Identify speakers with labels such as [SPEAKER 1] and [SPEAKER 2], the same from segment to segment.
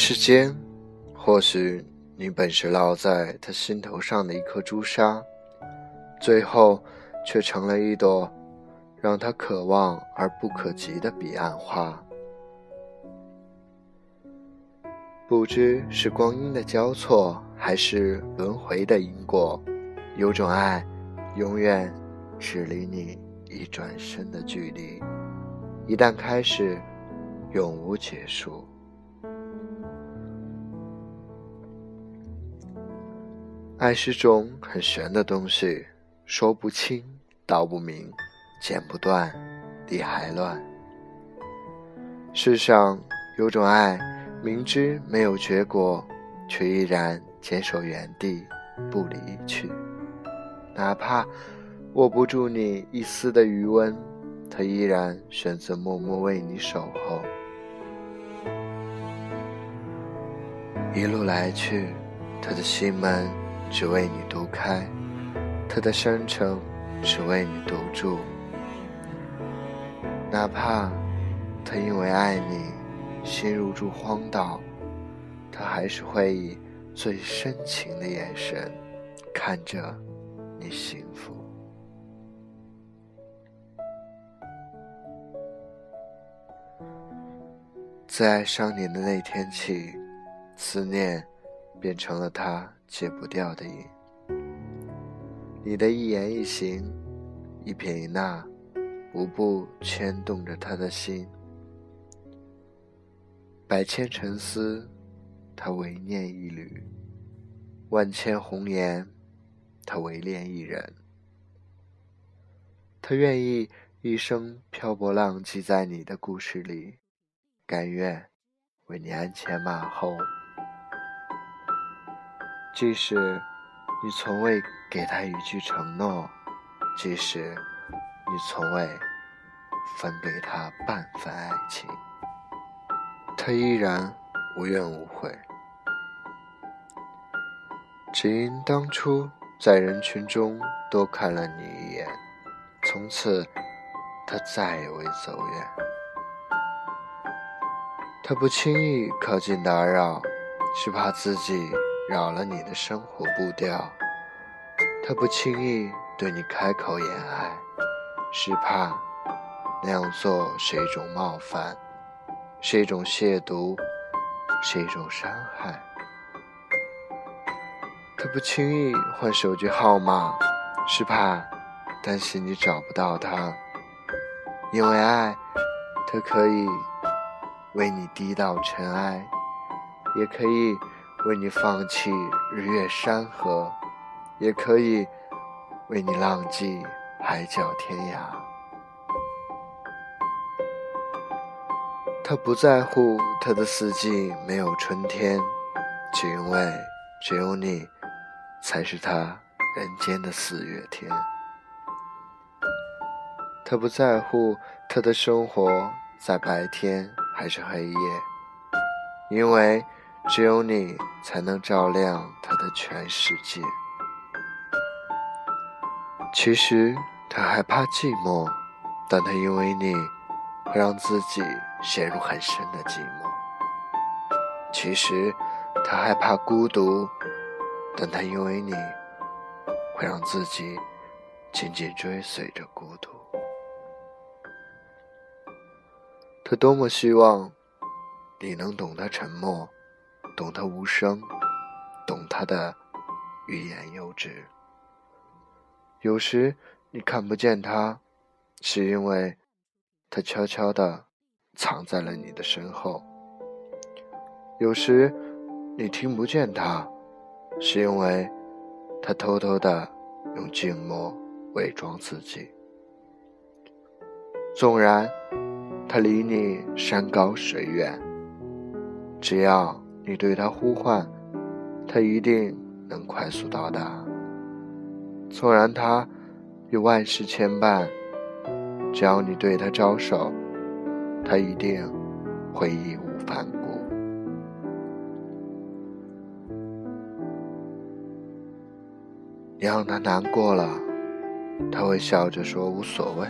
[SPEAKER 1] 世间，或许你本是烙在他心头上的一颗朱砂，最后却成了一朵让他可望而不可及的彼岸花。不知是光阴的交错，还是轮回的因果，有种爱，永远只离你一转身的距离。一旦开始，永无结束。爱是种很玄的东西，说不清，道不明，剪不断，理还乱。世上有种爱。明知没有结果，却依然坚守原地不离去。哪怕握不住你一丝的余温，他依然选择默默为你守候。一路来去，他的心门只为你独开，他的深沉只为你独住。哪怕他因为爱你。心如住荒岛，他还是会以最深情的眼神看着你幸福。自爱上你的那天起，思念变成了他戒不掉的瘾。你的一言一行，一撇一捺，无不牵动着他的心。百千沉思，他唯念一缕；万千红颜，他唯恋一人。他愿意一生漂泊浪迹在你的故事里，甘愿为你鞍前马后。即使你从未给他一句承诺，即使你从未分给他半分爱情。他依然无怨无悔，只因当初在人群中多看了你一眼，从此他再也未走远。他不轻易靠近打扰，是怕自己扰了你的生活步调；他不轻易对你开口言爱，是怕那样做是一种冒犯。是一种亵渎，是一种伤害。他不轻易换手机号码，是怕担心你找不到他。因为爱，他可以为你低到尘埃，也可以为你放弃日月山河，也可以为你浪迹海角天涯。他不在乎他的四季没有春天，只因为只有你，才是他人间的四月天。他不在乎他的生活在白天还是黑夜，因为只有你才能照亮他的全世界。其实他害怕寂寞，但他因为你。会让自己陷入很深的寂寞。其实，他害怕孤独，但他因为你，会让自己紧紧追随着孤独。他多么希望你能懂他沉默，懂他无声，懂他的欲言又止。有时你看不见他，是因为。他悄悄地藏在了你的身后。有时你听不见他，是因为他偷偷地用静默伪装自己。纵然他离你山高水远，只要你对他呼唤，他一定能快速到达。纵然他有万事牵绊。只要你对他招手，他一定会义无反顾。你让他难过了，他会笑着说无所谓；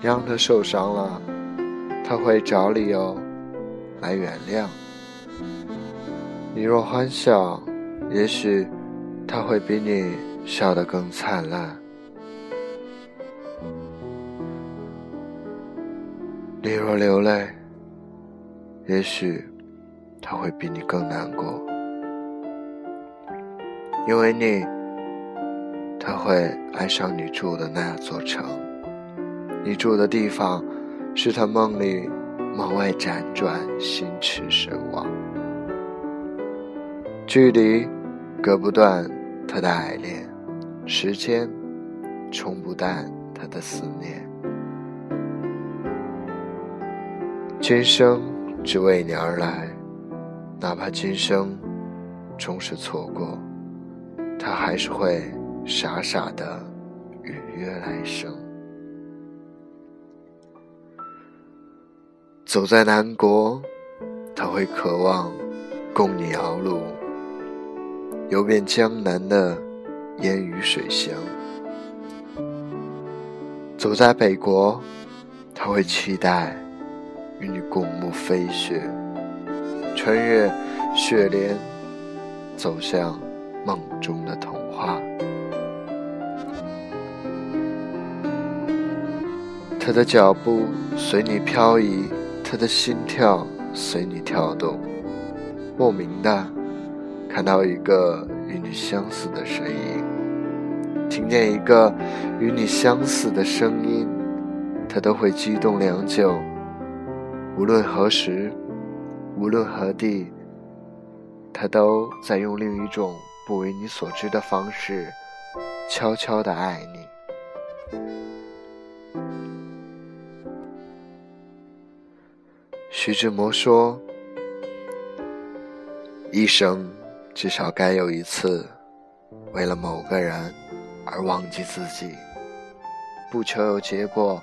[SPEAKER 1] 你让他受伤了，他会找理由来原谅。你若欢笑，也许他会比你笑得更灿烂；你若流泪，也许他会比你更难过。因为你，他会爱上你住的那座城，你住的地方是他梦里梦外辗转，心驰神往。距离隔不断他的爱恋，时间冲不淡他的思念。今生只为你而来，哪怕今生终是错过，他还是会傻傻的预约来生。走在南国，他会渴望供你熬路。游遍江南的烟雨水乡，走在北国，他会期待与你共沐飞雪，穿越雪莲，走向梦中的童话。他的脚步随你漂移，他的心跳随你跳动，莫名的。看到一个与你相似的身影，听见一个与你相似的声音，他都会激动良久。无论何时，无论何地，他都在用另一种不为你所知的方式，悄悄的爱你。徐志摩说：“一生。”至少该有一次，为了某个人而忘记自己，不求有结果，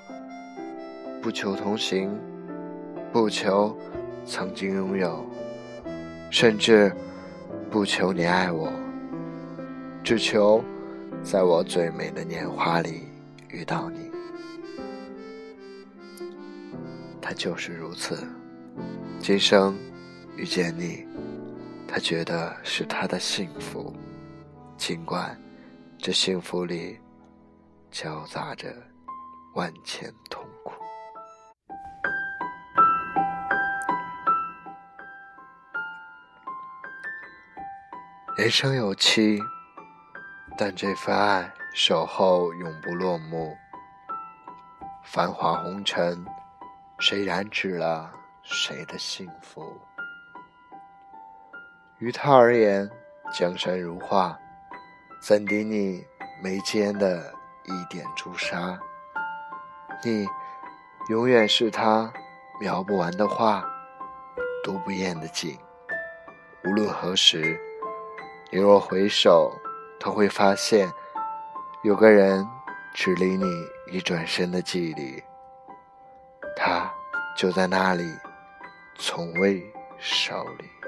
[SPEAKER 1] 不求同行，不求曾经拥有，甚至不求你爱我，只求在我最美的年华里遇到你。他就是如此，今生遇见你。他觉得是他的幸福，尽管这幸福里交杂着万千痛苦。人生有期，但这份爱守候永不落幕。繁华红尘，谁染指了谁的幸福？于他而言，江山如画，怎敌你眉间的一点朱砂？你永远是他描不完的画，读不厌的景。无论何时，你若回首，他会发现，有个人只离你一转身的距离，他就在那里，从未少离。